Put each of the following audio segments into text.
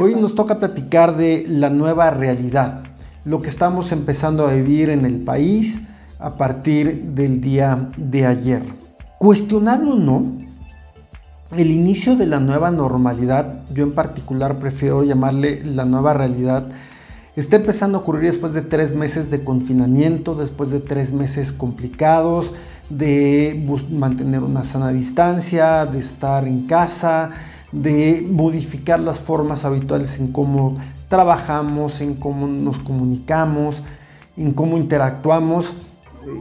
Hoy nos toca platicar de la nueva realidad, lo que estamos empezando a vivir en el país a partir del día de ayer. Cuestionable o no, el inicio de la nueva normalidad, yo en particular prefiero llamarle la nueva realidad, está empezando a ocurrir después de tres meses de confinamiento, después de tres meses complicados, de mantener una sana distancia, de estar en casa, de modificar las formas habituales en cómo trabajamos, en cómo nos comunicamos, en cómo interactuamos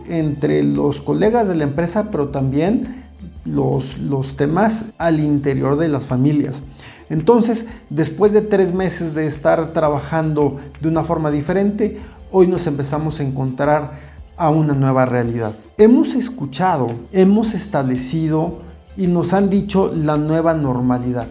eh, entre los colegas de la empresa, pero también los, los temas al interior de las familias. Entonces, después de tres meses de estar trabajando de una forma diferente, hoy nos empezamos a encontrar a una nueva realidad. Hemos escuchado, hemos establecido y nos han dicho la nueva normalidad.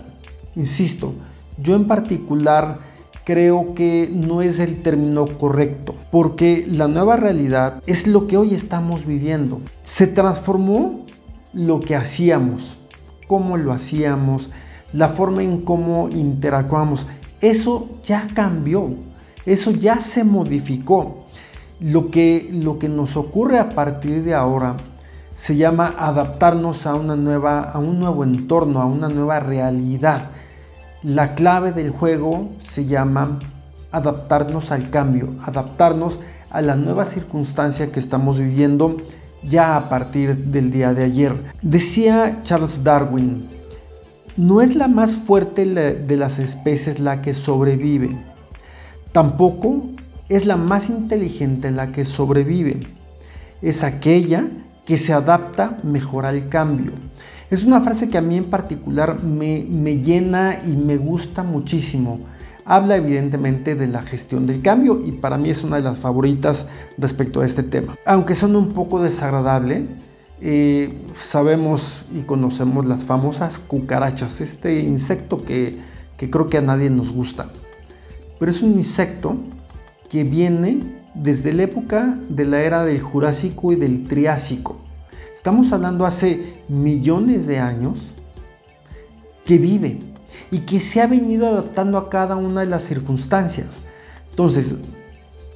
Insisto, yo en particular creo que no es el término correcto, porque la nueva realidad es lo que hoy estamos viviendo. Se transformó lo que hacíamos, cómo lo hacíamos, la forma en cómo interactuamos. Eso ya cambió, eso ya se modificó. Lo que, lo que nos ocurre a partir de ahora se llama adaptarnos a, una nueva, a un nuevo entorno, a una nueva realidad. La clave del juego se llama adaptarnos al cambio, adaptarnos a la nueva circunstancia que estamos viviendo ya a partir del día de ayer. Decía Charles Darwin, no es la más fuerte de las especies la que sobrevive, tampoco es la más inteligente la que sobrevive, es aquella que se adapta mejor al cambio. Es una frase que a mí en particular me, llena y me gusta muchísimo. Habla evidentemente de la gestión del cambio y para mí es una de las favoritas respecto a este tema. Aunque son un poco desagradable, eh, sabemos y conocemos las famosas cucarachas, este insecto que, que creo que a nadie nos gusta. Pero es un insecto que viene desde la época de la era del Jurásico y del Triásico. Estamos hablando hace millones de años que vive y que se ha venido adaptando a cada una de las circunstancias. Entonces,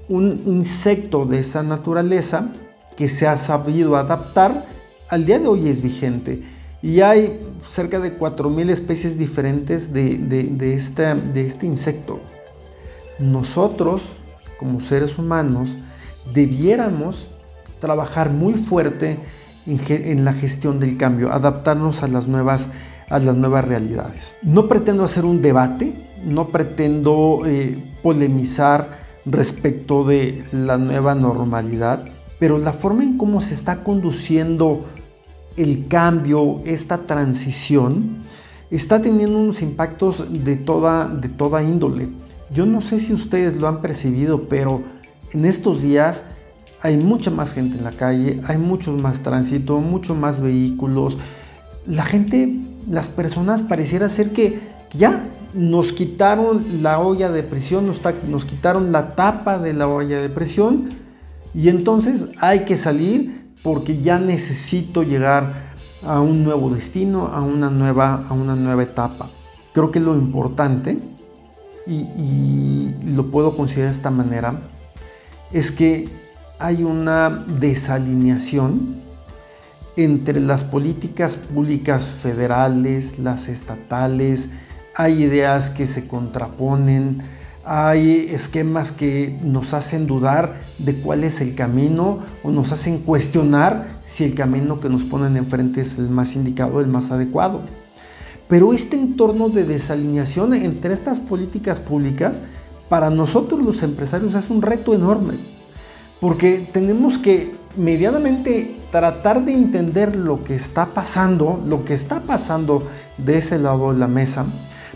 un insecto de esa naturaleza que se ha sabido adaptar al día de hoy es vigente. Y hay cerca de 4.000 especies diferentes de, de este insecto. Nosotros como seres humanos debiéramos trabajar muy fuerte en, la gestión del cambio, adaptarnos a las nuevas a las nuevas realidades. No pretendo hacer un debate, no pretendo eh, polemizar respecto de la nueva normalidad, pero la forma en cómo se está conduciendo el cambio, esta transición, está teniendo unos impactos de toda, de toda índole. Yo no sé si ustedes lo han percibido, pero en estos días hay mucha más gente en la calle, hay mucho más tránsito, mucho más vehículos. La gente, las personas pareciera ser que ya nos quitaron la olla de presión, nos, quitaron la tapa de la olla de presión y entonces hay que salir porque ya necesito llegar a un nuevo destino, a una nueva, a una nueva etapa. Creo que lo importante y, lo puedo considerar de esta manera, es que hay una desalineación entre las políticas públicas federales, las estatales, hay ideas que se contraponen, hay esquemas que nos hacen dudar de cuál es el camino o nos hacen cuestionar si el camino que nos ponen enfrente es el más indicado, el más adecuado. Pero este entorno de desalineación entre estas políticas públicas, para nosotros los empresarios es un reto enorme, porque tenemos que medianamente tratar de entender lo que está pasando, lo que está pasando de ese lado de la mesa,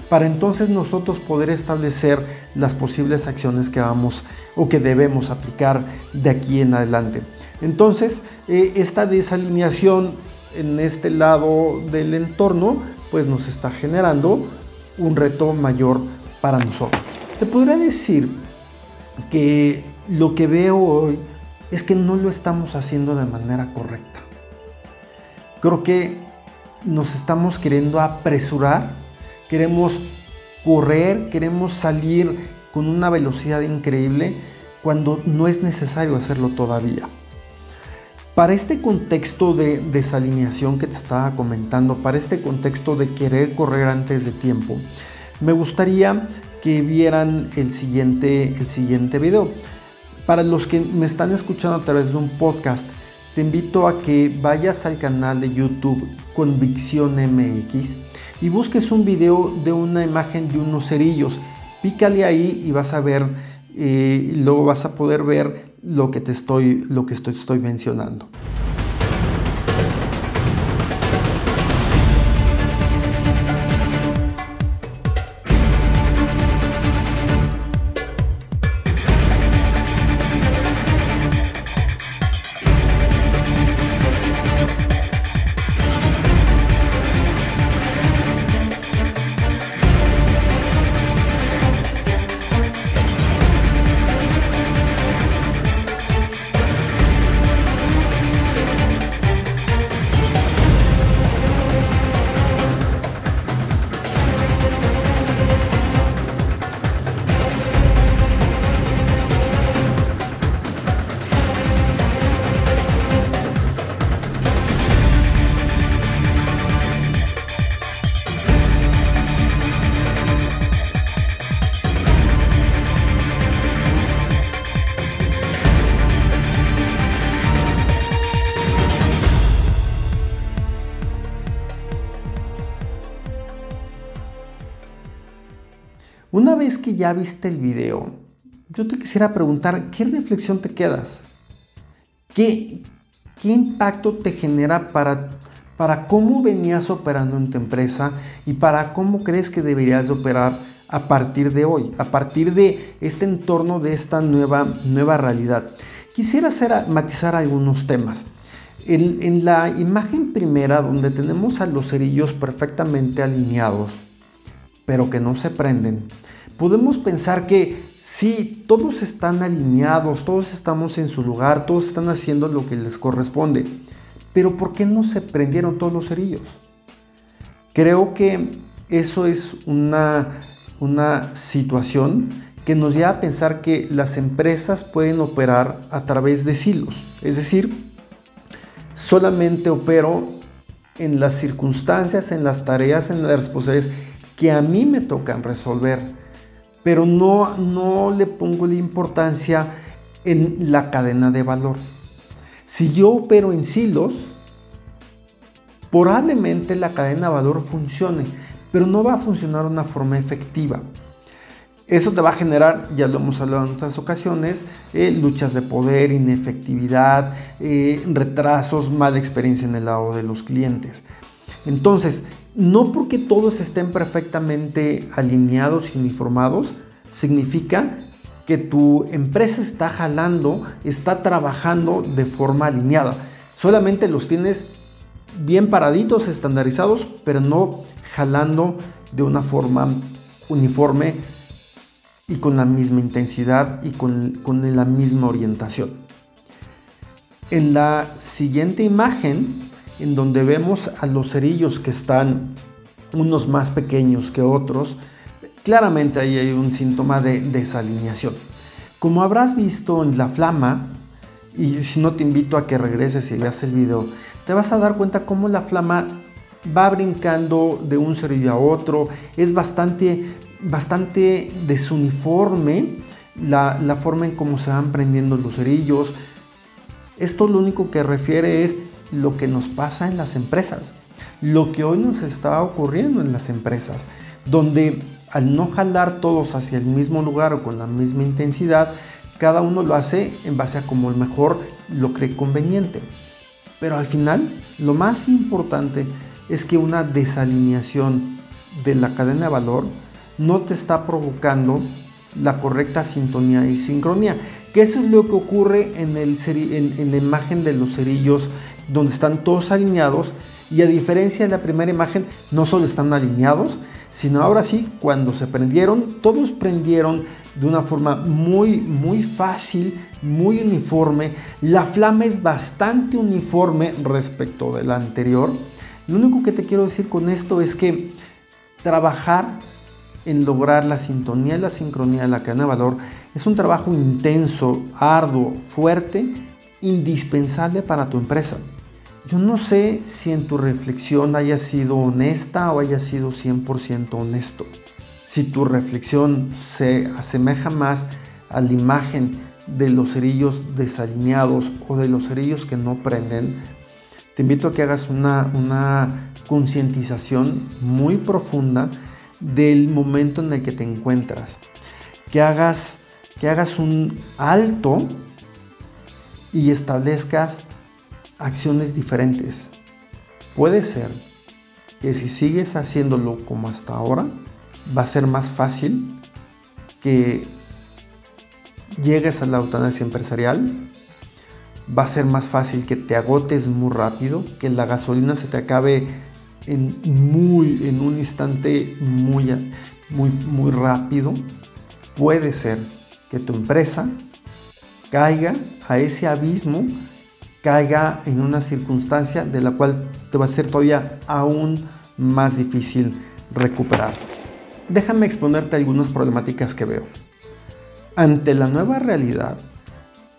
para entonces nosotros poder establecer las posibles acciones que vamos o que debemos aplicar de aquí en adelante. Entonces, eh, esta desalineación en este lado del entorno pues nos está generando un reto mayor para nosotros. Te podría decir que lo que veo hoy es que no lo estamos haciendo de manera correcta. Creo que nos estamos queriendo apresurar, queremos correr, queremos salir con una velocidad increíble cuando no es necesario hacerlo todavía. Para este contexto de desalineación que te estaba comentando, para este contexto de querer correr antes de tiempo, me gustaría que vieran el siguiente, el siguiente video. Para los que me están escuchando a través de un podcast, te invito a que vayas al canal de YouTube Convicción MX y busques un video de una imagen de unos cerillos. Pícale ahí y vas a ver, eh, luego vas a poder ver lo que te estoy, lo que estoy, estoy mencionando. Que ya viste el video, yo te quisiera preguntar, ¿qué reflexión te quedas? ¿Qué, qué impacto te genera para, para cómo venías operando en tu empresa y para cómo crees que deberías de operar a partir de hoy, a partir de este entorno, de esta nueva, nueva realidad? Quisiera hacer, matizar algunos temas. En, en la imagen primera, donde tenemos a los cerillos perfectamente alineados, pero que no se prenden, podemos pensar que sí, todos están alineados, todos estamos en su lugar, todos están haciendo lo que les corresponde, pero ¿por qué no se prendieron todos los cerillos? Creo que eso es una, una situación que nos lleva a pensar que las empresas pueden operar a través de silos, es decir, solamente opero en las circunstancias, en las tareas, en las responsabilidades que a mí me tocan resolver, pero no, no le pongo la importancia en la cadena de valor. Si yo opero en silos, probablemente la cadena de valor funcione, pero no va a funcionar de una forma efectiva. Eso te va a generar, ya lo hemos hablado en otras ocasiones, eh, luchas de poder, inefectividad, eh, retrasos, mala experiencia en el lado de los clientes. Entonces, no porque todos estén perfectamente alineados y uniformados, significa que tu empresa está jalando, está trabajando de forma alineada. Solamente los tienes bien paraditos, estandarizados, pero no jalando de una forma uniforme y con la misma intensidad y con, con la misma orientación. En la siguiente imagen en donde vemos a los cerillos que están unos más pequeños que otros, claramente ahí hay un síntoma de desalineación. Como habrás visto en la flama, y si no te invito a que regreses y veas el video, te vas a dar cuenta cómo la flama va brincando de un cerillo a otro, es bastante, bastante desuniforme la, la forma en cómo se van prendiendo los cerillos. Esto lo único que refiere es lo que nos pasa en las empresas, lo que hoy nos está ocurriendo en las empresas, donde al no jalar todos hacia el mismo lugar o con la misma intensidad, cada uno lo hace en base a como mejor lo cree conveniente. Pero al final, lo más importante es que una desalineación de la cadena de valor no te está provocando la correcta sintonía y sincronía. Que eso es lo que ocurre en, en la imagen de los cerillos donde están todos alineados y a diferencia de la primera imagen, no solo están alineados, sino ahora sí, cuando se prendieron, todos prendieron de una forma muy, muy fácil, muy uniforme. La flama es bastante uniforme respecto de la anterior. Lo único que te quiero decir con esto es que trabajar en lograr la sintonía la sincronía de la cadena de valor es un trabajo intenso, arduo, fuerte, indispensable para tu empresa. Yo no sé si en tu reflexión haya sido honesta o haya sido 100% honesto. Si tu reflexión se asemeja más a la imagen de los cerillos desalineados o de los cerillos que no prenden, te invito a que hagas una, una concientización muy profunda del momento en el que te encuentras. Que hagas, que hagas un alto y establezcas acciones diferentes. Puede ser que si sigues haciéndolo como hasta ahora, va a ser más fácil que llegues a la eutanasia empresarial, va a ser más fácil que te agotes muy rápido, que la gasolina se te acabe en, muy, en un instante muy, muy, muy rápido. Puede ser que tu empresa caiga a ese abismo, caiga en una circunstancia de la cual te va a ser todavía aún más difícil recuperar. Déjame exponerte algunas problemáticas que veo. Ante la nueva realidad,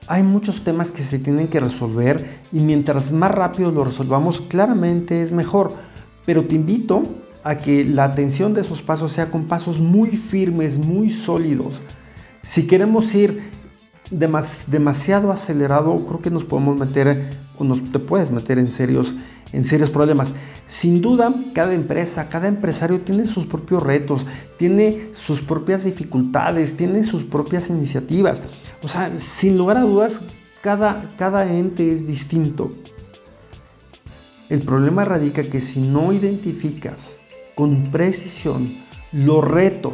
hay muchos temas que se tienen que resolver y mientras más rápido lo resolvamos, claramente es mejor. Pero te invito a que la atención de esos pasos sea con pasos muy firmes, muy sólidos. Si queremos ir demasiado acelerado, creo que nos podemos meter o nos, te puedes meter en serios, en serios problemas. Sin duda, cada empresa, cada empresario tiene sus propios retos, tiene sus propias dificultades, tiene sus propias iniciativas. O sea, sin lugar a dudas, cada, cada ente es distinto. El problema radica que si no identificas con precisión los retos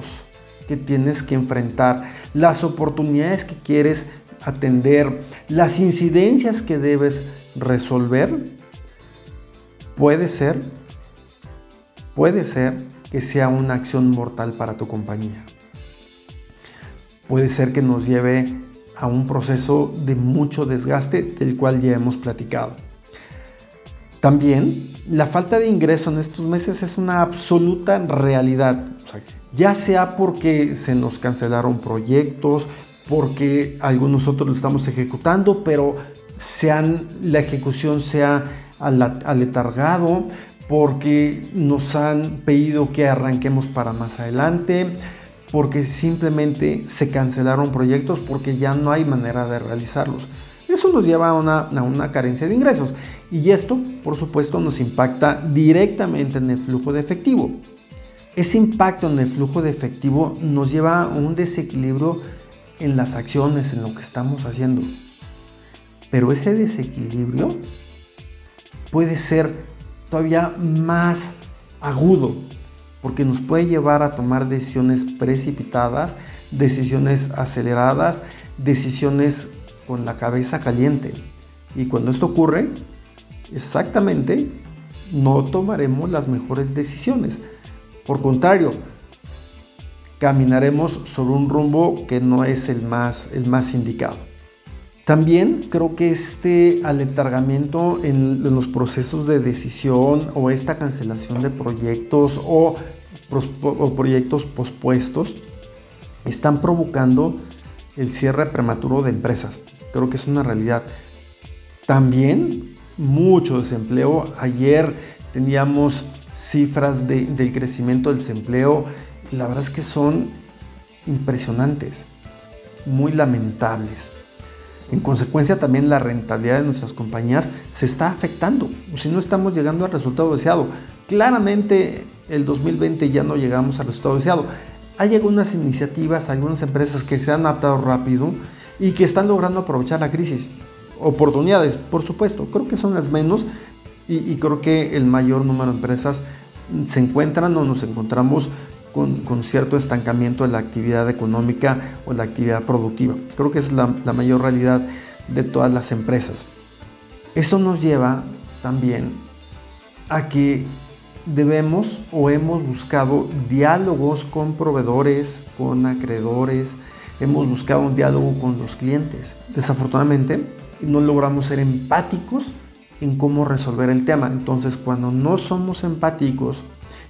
que tienes que enfrentar, las oportunidades que quieres atender, las incidencias que debes resolver, puede ser, puede ser que sea una acción mortal para tu compañía. Puede ser que nos lleve a un proceso de mucho desgaste del cual ya hemos platicado. También la falta de ingreso en estos meses es una absoluta realidad, ya sea porque se nos cancelaron proyectos, porque algunos otros lo estamos ejecutando, pero la ejecución se ha aletargado, porque nos han pedido que arranquemos para más adelante, porque simplemente se cancelaron proyectos porque ya no hay manera de realizarlos. Eso nos lleva a una, carencia de ingresos y esto, por supuesto, nos impacta directamente en el flujo de efectivo. Ese impacto en el flujo de efectivo nos lleva a un desequilibrio en las acciones, en lo que estamos haciendo. Pero ese desequilibrio puede ser todavía más agudo, porque nos puede llevar a tomar decisiones precipitadas, decisiones aceleradas, decisiones con la cabeza caliente. Y cuando esto ocurre, exactamente, no tomaremos las mejores decisiones. Por contrario, caminaremos sobre un rumbo que no es el más, el más indicado. También creo que este aletargamiento en, los procesos de decisión o esta cancelación de proyectos o, o proyectos pospuestos están provocando el cierre prematuro de empresas. Creo que es una realidad. También mucho desempleo. Ayer teníamos cifras del crecimiento del desempleo. La verdad es que son impresionantes, muy lamentables. En consecuencia también la rentabilidad de nuestras compañías se está afectando. Si no estamos llegando al resultado deseado. Claramente el 2020 ya no llegamos al resultado deseado. Hay algunas iniciativas, algunas empresas que se han adaptado rápido y que están logrando aprovechar la crisis. Oportunidades, por supuesto, creo que son las menos y, creo que el mayor número de empresas se encuentran o nos encontramos con, cierto estancamiento de la actividad económica o la actividad productiva. Creo que es la, mayor realidad de todas las empresas. Eso nos lleva también a que debemos o hemos buscado diálogos con proveedores, con acreedores, hemos buscado un diálogo con los clientes. Desafortunadamente, no logramos ser empáticos en cómo resolver el tema. Entonces, cuando no somos empáticos,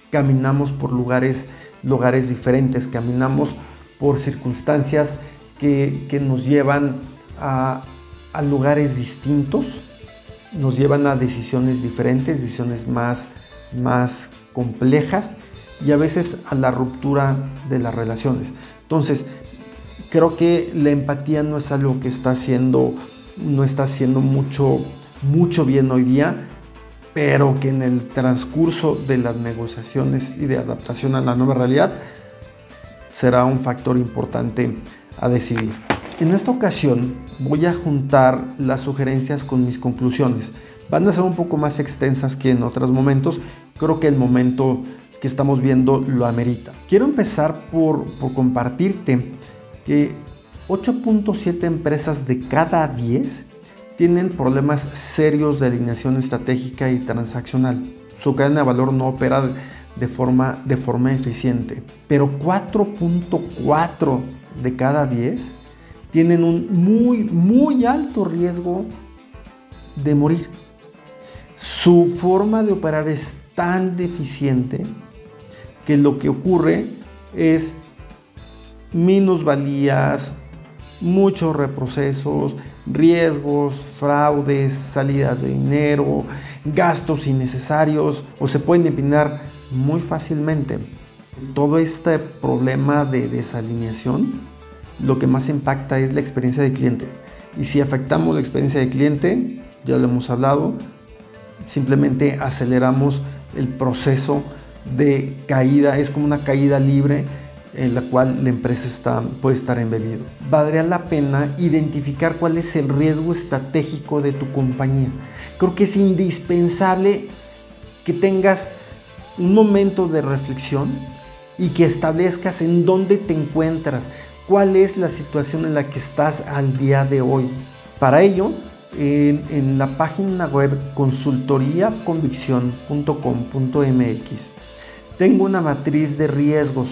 caminamos por lugares lugares diferentes, caminamos por circunstancias que, nos llevan a, a, lugares distintos, nos llevan a decisiones diferentes, decisiones más, más complejas y a veces a la ruptura de las relaciones. Entonces, creo que la empatía no es algo que está haciendo, no está haciendo mucho, mucho bien hoy día, pero que en el transcurso de las negociaciones y de adaptación a la nueva realidad será un factor importante a decidir. En esta ocasión voy a juntar las sugerencias con mis conclusiones. Van a ser un poco más extensas que en otros momentos. Creo que el momento que estamos viendo lo amerita. Quiero empezar por, por compartirte que 8.7 empresas de cada 10 tienen problemas serios de alineación estratégica y transaccional. Su cadena de valor no opera de forma, de forma eficiente. Pero 4.4 de cada 10 tienen un muy, muy alto riesgo de morir. Su forma de operar es tan deficiente que lo que ocurre es minusvalías, muchos reprocesos, riesgos, fraudes, salidas de dinero, gastos innecesarios o se pueden empinar muy fácilmente. Todo este problema de desalineación lo que más impacta es la experiencia del cliente. Y si afectamos la experiencia del cliente, ya lo hemos hablado, simplemente aceleramos el proceso de caída, es como una caída libre en la cual la empresa está, puede estar embebido. Valdría la pena identificar cuál es el riesgo estratégico de tu compañía. Creo que es indispensable que tengas un momento de reflexión y que establezcas en dónde te encuentras, cuál es la situación en la que estás al día de hoy. Para ello, en, la página web consultoriaconvicción.com.mx tengo una matriz de riesgos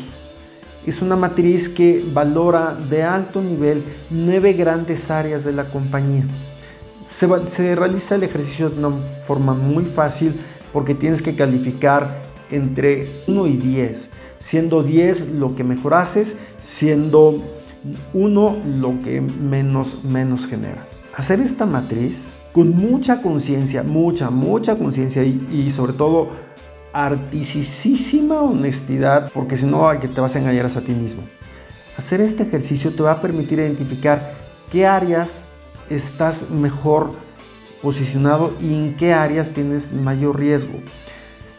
es una matriz que valora de alto nivel nueve grandes áreas de la compañía. Se, realiza el ejercicio de una forma muy fácil porque tienes que calificar entre 1 y 10, siendo 10 lo que mejor haces, siendo 1 lo que menos, menos generas. Hacer esta matriz con mucha conciencia, mucha, mucha conciencia y sobre todo artisísima honestidad, porque si no que te vas a engañar a ti mismo. Hacer este ejercicio te va a permitir identificar qué áreas estás mejor posicionado y en qué áreas tienes mayor riesgo.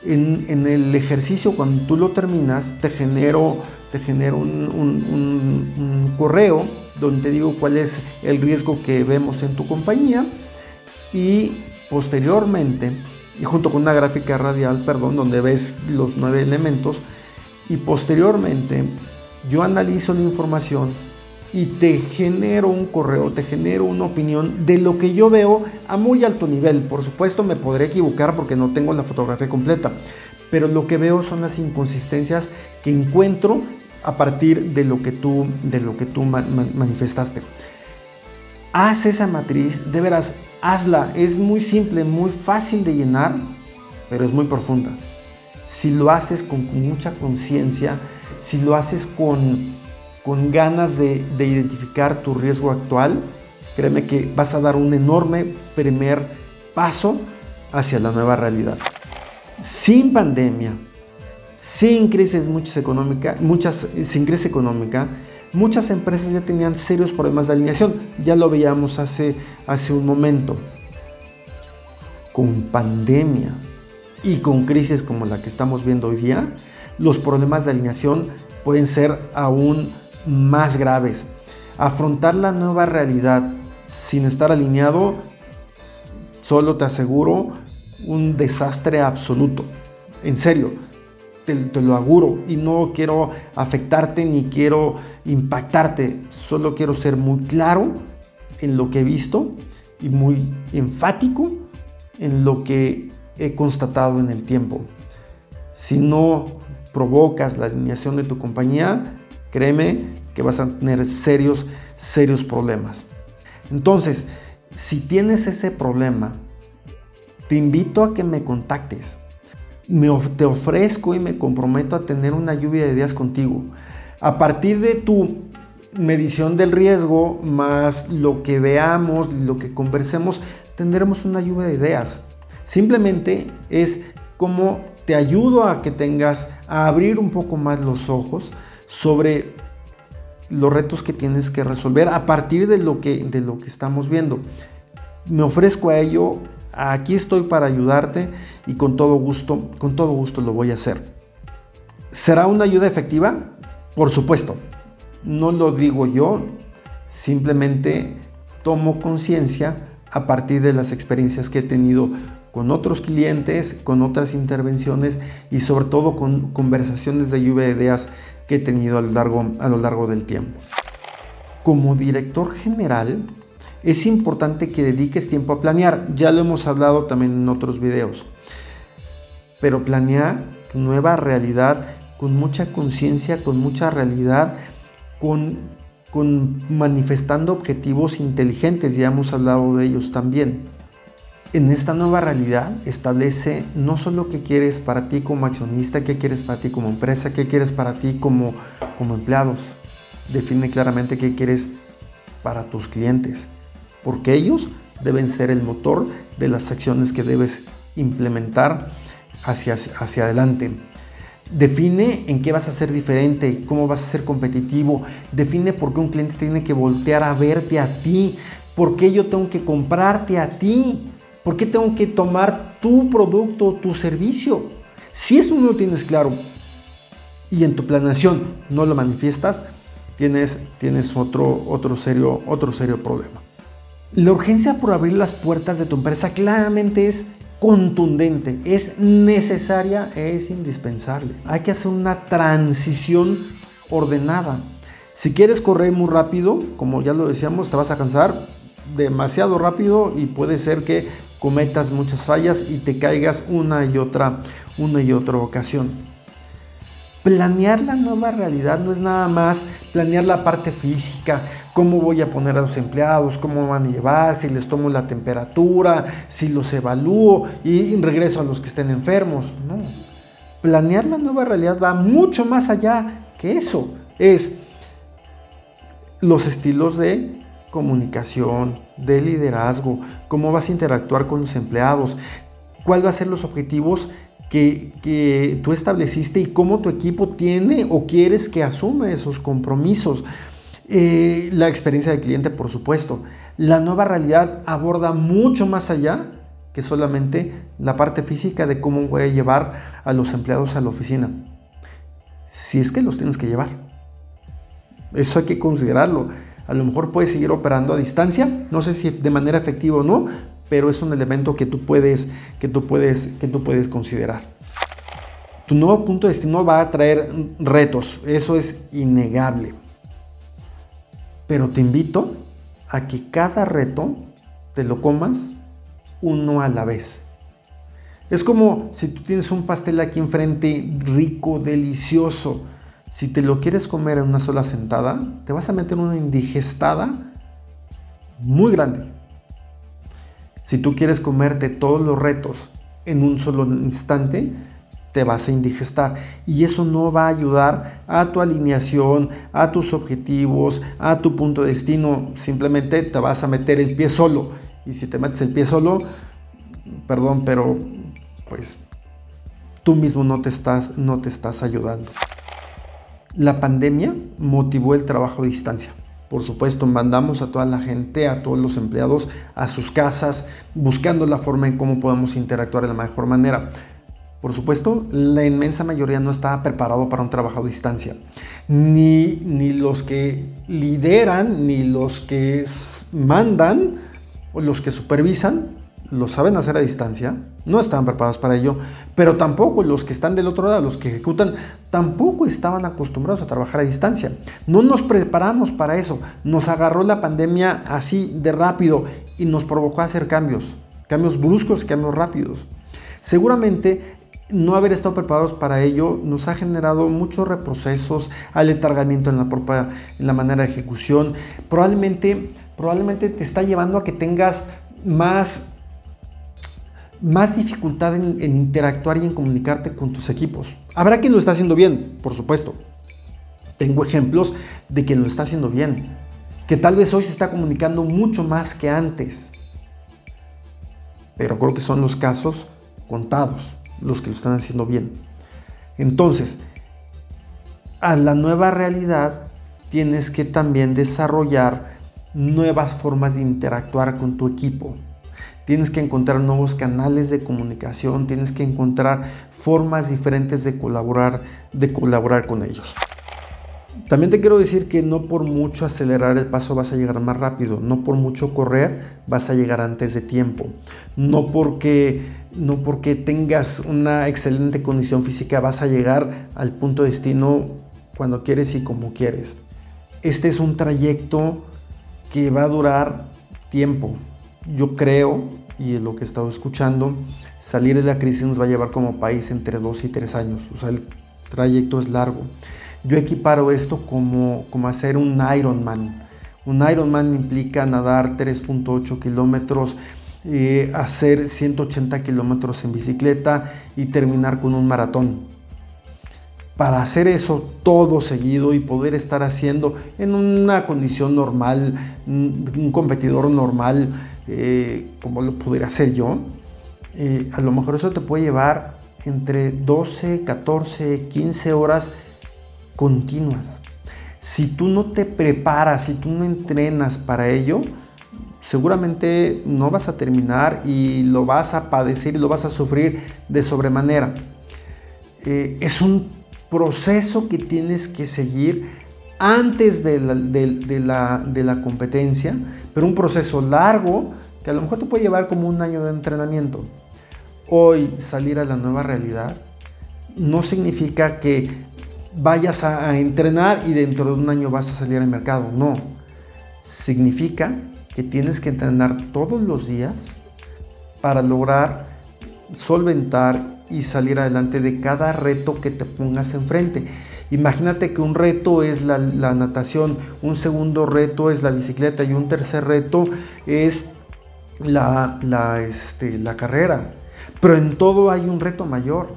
En, el ejercicio, cuando tú lo terminas, te genero, te genero un correo donde te digo cuál es el riesgo que vemos en tu compañía y posteriormente y junto con una gráfica radial, perdón, donde ves los nueve elementos y posteriormente yo analizo la información y te genero un correo, te genero una opinión de lo que yo veo a muy alto nivel. Por supuesto me podré equivocar porque no tengo la fotografía completa, pero lo que veo son las inconsistencias que encuentro a partir de lo que tú, de lo que tú manifestaste. Haz esa matriz, de veras, hazla. Es muy simple, muy fácil de llenar, pero es muy profunda. Si lo haces con mucha conciencia, si lo haces con, con ganas de, de identificar tu riesgo actual, créeme que vas a dar un enorme primer paso hacia la nueva realidad. Sin pandemia, sin crisis económica, muchas, sin crisis económica, muchas empresas ya tenían serios problemas de alineación. Ya lo veíamos hace, hace un momento. Con pandemia y con crisis como la que estamos viendo hoy día, los problemas de alineación pueden ser aún más graves. Afrontar la nueva realidad sin estar alineado, solo te aseguro, un desastre absoluto. En serio, te, lo auguro y no quiero afectarte ni quiero impactarte, solo quiero ser muy claro en lo que he visto y muy enfático en lo que he constatado en el tiempo. Si no provocas la alineación de tu compañía, créeme que vas a tener serios, serios problemas. Entonces, si tienes ese problema, te invito a que me contactes te ofrezco y me comprometo a tener una lluvia de ideas contigo. A partir de tu medición del riesgo, más lo que veamos, lo que conversemos, tendremos una lluvia de ideas. Simplemente es como te ayudo a que tengas, a abrir un poco más los ojos sobre los retos que tienes que resolver a partir de lo que, de lo que estamos viendo. Me ofrezco a ello, aquí estoy para ayudarte y con todo gusto, con todo gusto lo voy a hacer. ¿Será una ayuda efectiva? Por supuesto. No lo digo yo, simplemente tomo conciencia a partir de las experiencias que he tenido con otros clientes, con otras intervenciones y sobre todo con conversaciones de lluvia de ideas que he tenido a lo largo, a lo largo del tiempo. Como director general, es importante que dediques tiempo a planear. Ya lo hemos hablado también en otros videos. Pero planear tu nueva realidad con mucha conciencia, con mucha realidad, con, manifestando objetivos inteligentes. Ya hemos hablado de ellos también en esta nueva realidad establece no solo qué quieres para ti como accionista, qué quieres para ti como empresa, qué quieres para ti como empleados. Define claramente qué quieres para tus clientes, porque ellos deben ser el motor de las acciones que debes implementar hacia, hacia adelante. Define en qué vas a ser diferente, cómo vas a ser competitivo. Define por qué un cliente tiene que voltear a verte a ti, por qué yo tengo que comprarte a ti. ¿Por qué tengo que tomar tu producto, tu servicio? Si eso no lo tienes claro y en tu planeación no lo manifiestas, tienes, tienes otro, otro, serio, otro serio problema. La urgencia por abrir las puertas de tu empresa claramente es contundente, es necesaria, es indispensable. Hay que hacer una transición ordenada. Si quieres correr muy rápido, como ya lo decíamos, te vas a cansar demasiado rápido y puede ser que cometas muchas fallas y te caigas una y otra, una y otra ocasión. Planear la nueva realidad no es nada más planear la parte física, cómo voy a poner a los empleados, cómo van a llevar, si les tomo la temperatura, si los evalúo y regreso a los que estén enfermos. No. Planear la nueva realidad va mucho más allá que eso. Es los estilos de comunicación, de liderazgo, cómo vas a interactuar con los empleados, cuáles van a ser los objetivos que, tú estableciste y cómo tu equipo tiene o quieres que asuma esos compromisos. Eh, la experiencia del cliente, por supuesto. La nueva realidad aborda mucho más allá que solamente la parte física de cómo voy a llevar a los empleados a la oficina. Si es que los tienes que llevar. Eso hay que considerarlo a lo mejor puedes seguir operando a distancia, no sé si de manera efectiva o no, pero es un elemento que tú puedes, que tú puedes, que tú puedes considerar. Tu nuevo punto de destino va a traer retos, eso es innegable. Pero te invito a que cada reto te lo comas uno a la vez. Es como si tú tienes un pastel aquí enfrente rico, delicioso, si te lo quieres comer en una sola sentada, te vas a meter una indigestada muy grande. Si tú quieres comerte todos los retos en un solo instante, te vas a indigestar. Y eso no va a ayudar a tu alineación, a tus objetivos, a tu punto de destino. Simplemente te vas a meter el pie solo. Y si te metes el pie solo, perdón, pero pues tú mismo no te estás, no te estás ayudando. La pandemia motivó el trabajo a distancia. Por supuesto, mandamos a toda la gente, a todos los empleados a sus casas, buscando la forma en cómo podemos interactuar de la mejor manera. Por supuesto, la inmensa mayoría no estaba preparado para un trabajo a distancia. Ni, ni los que lideran, ni los que mandan, o los que supervisan, lo saben hacer a distancia, no estaban preparados para ello, pero tampoco los que están del otro lado, los que ejecutan, tampoco estaban acostumbrados a trabajar a distancia. No nos preparamos para eso, nos agarró la pandemia así de rápido y nos provocó hacer cambios, cambios bruscos, cambios rápidos. Seguramente no haber estado preparados para ello nos ha generado muchos reprocesos, aletargamiento en la, propia, en la manera de ejecución. Probablemente, probablemente te está llevando a que tengas más más dificultad en, interactuar y en comunicarte con tus equipos. Habrá quien lo está haciendo bien, por supuesto. Tengo ejemplos de quien lo está haciendo bien, que tal vez hoy se está comunicando mucho más que antes. Pero creo que son los casos contados, los que lo están haciendo bien. Entonces, a la nueva realidad tienes que también desarrollar nuevas formas de interactuar con tu equipo. Tienes que encontrar nuevos canales de comunicación, tienes que encontrar formas diferentes de colaborar, de colaborar con ellos. También te quiero decir que no por mucho acelerar el paso vas a llegar más rápido, no por mucho correr vas a llegar antes de tiempo, no porque, no porque tengas una excelente condición física vas a llegar al punto de destino cuando quieres y como quieres. Este es un trayecto que va a durar tiempo. Yo creo, y es lo que he estado escuchando, salir de la crisis nos va a llevar como país entre dos y tres años. O sea, el trayecto es largo. Yo equiparo esto como, como hacer un Ironman. Un Ironman implica nadar 3.8 kilómetros, eh, hacer 180 kilómetros en bicicleta y terminar con un maratón para hacer eso todo seguido y poder estar haciendo en una condición normal, un competidor normal, eh, como lo pudiera hacer yo, eh, a lo mejor eso te puede llevar entre 12, 14, 15 horas continuas. Si tú no te preparas, si tú no entrenas para ello, seguramente no vas a terminar y lo vas a padecer y lo vas a sufrir de sobremanera. Eh, es un proceso que tienes que seguir antes de la, competencia, pero un proceso largo que a lo mejor te puede llevar como un año de entrenamiento. Hoy salir a la nueva realidad no significa que vayas a, entrenar y dentro de un año vas a salir al mercado. No. Significa que tienes que entrenar todos los días para lograr solventar y salir adelante de cada reto que te pongas enfrente. Imagínate que un reto es la, natación, un segundo reto es la bicicleta y un tercer reto es la, la, este, la carrera. Pero en todo hay un reto mayor.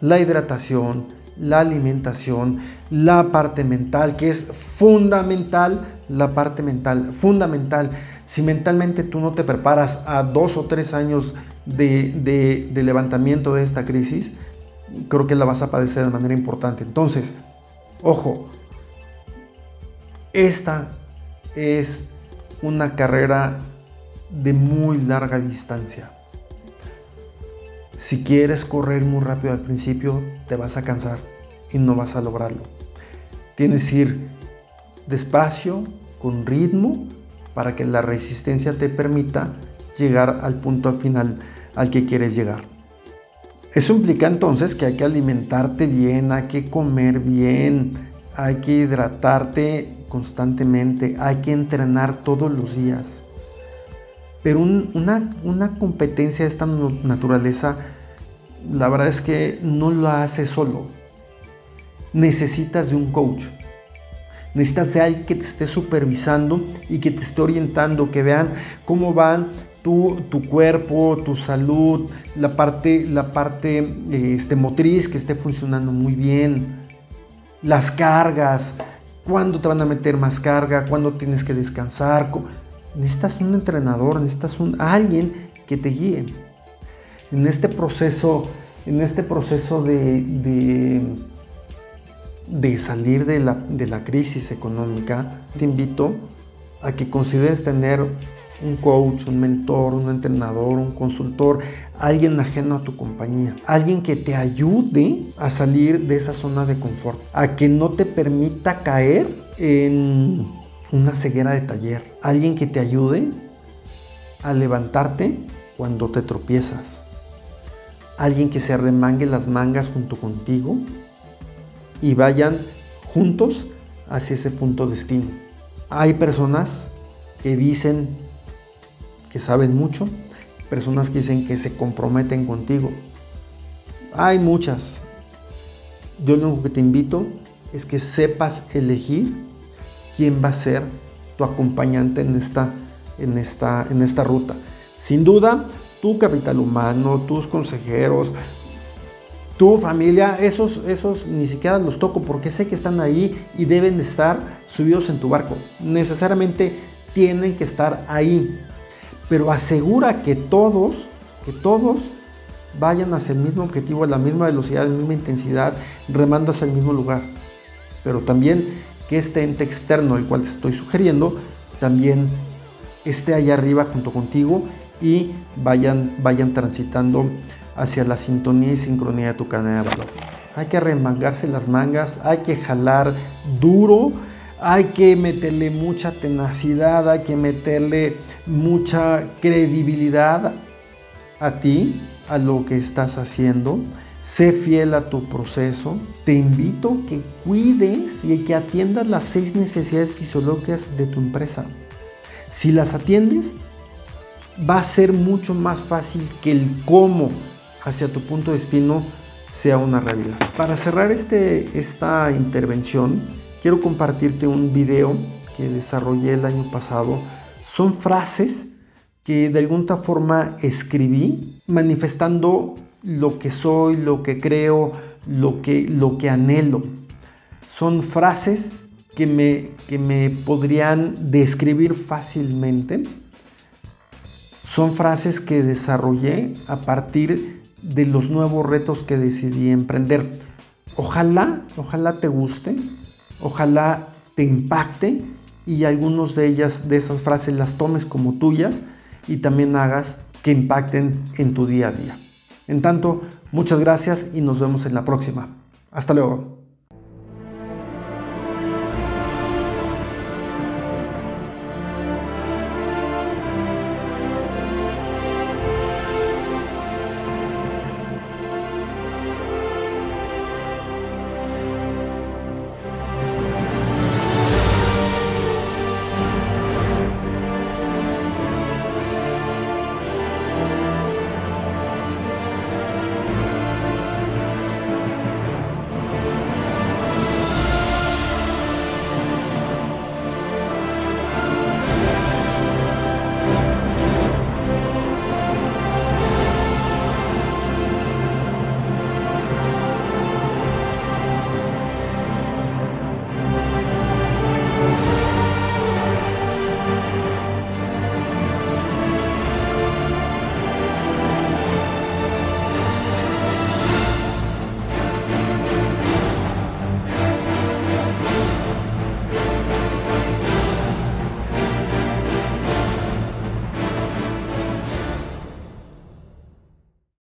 La hidratación, la alimentación, la parte mental, que es fundamental, la parte mental, fundamental. Si mentalmente tú no te preparas a dos o tres años de, levantamiento de esta crisis, creo que la vas a padecer de manera importante. Entonces, ojo, esta es una carrera de muy larga distancia. Si quieres correr muy rápido al principio, te vas a cansar y no vas a lograrlo. Tienes que ir despacio, con ritmo, para que la resistencia te permita llegar al punto final al que quieres llegar. Eso implica entonces que hay que alimentarte bien, hay que comer bien, hay que hidratarte constantemente, hay que entrenar todos los días. Pero una, una competencia de esta naturaleza, la verdad es que no la hace solo. Necesitas de un coach. Necesitas de alguien que te esté supervisando y que te esté orientando, que vean cómo van tu, cuerpo, tu salud, la parte, la parte este, motriz que esté funcionando muy bien, las cargas, cuándo te van a meter más carga, cuándo tienes que descansar. Necesitas un entrenador, necesitas un, alguien que te guíe. En este proceso, en este proceso de, de, de salir de la, de la crisis económica, te invito a que consideres tener un coach, un mentor, un entrenador, un consultor, alguien ajeno a tu compañía, alguien que te ayude a salir de esa zona de confort, a que no te permita caer en una ceguera de taller, alguien que te ayude a levantarte cuando te tropiezas, alguien que se remangue las mangas junto contigo y vayan juntos hacia ese punto destino. Hay personas que dicen que saben mucho, personas que dicen que se comprometen contigo. Hay muchas. Yo lo único que te invito es que sepas elegir quién va a ser tu acompañante en esta, en esta, en esta ruta. Sin duda, tu capital humano, tus consejeros, tu familia, esos, esos ni siquiera los toco porque sé que están ahí y deben estar subidos en tu barco. Necesariamente tienen que estar ahí. Pero asegura que todos, que todos vayan hacia el mismo objetivo, a la misma velocidad, a la misma intensidad, remando hacia el mismo lugar. Pero también que este ente externo, el cual te estoy sugiriendo, también esté allá arriba junto contigo y vayan, vayan transitando hacia la sintonía y sincronía de tu cadena de valor. Hay que remangarse las mangas, hay que jalar duro, hay que meterle mucha tenacidad, hay que meterle mucha credibilidad a ti, a lo que estás haciendo. Sé fiel a tu proceso. Te invito a que cuides y que atiendas las seis necesidades fisiológicas de tu empresa. Si las atiendes, va a ser mucho más fácil que el cómo hacia tu punto de destino sea una realidad. Para cerrar este, esta intervención, quiero compartirte un video que desarrollé el año pasado. Son frases que de alguna forma escribí manifestando lo que soy, lo que creo, lo que, lo que anhelo. Son frases que me, que me podrían describir fácilmente. Son frases que desarrollé a partir de los nuevos retos que decidí emprender. Ojalá, ojalá te guste, ojalá te impacte y algunos de ellas, de esas frases, las tomes como tuyas y también hagas que impacten en tu día a día. En tanto, muchas gracias y nos vemos en la próxima. Hasta luego.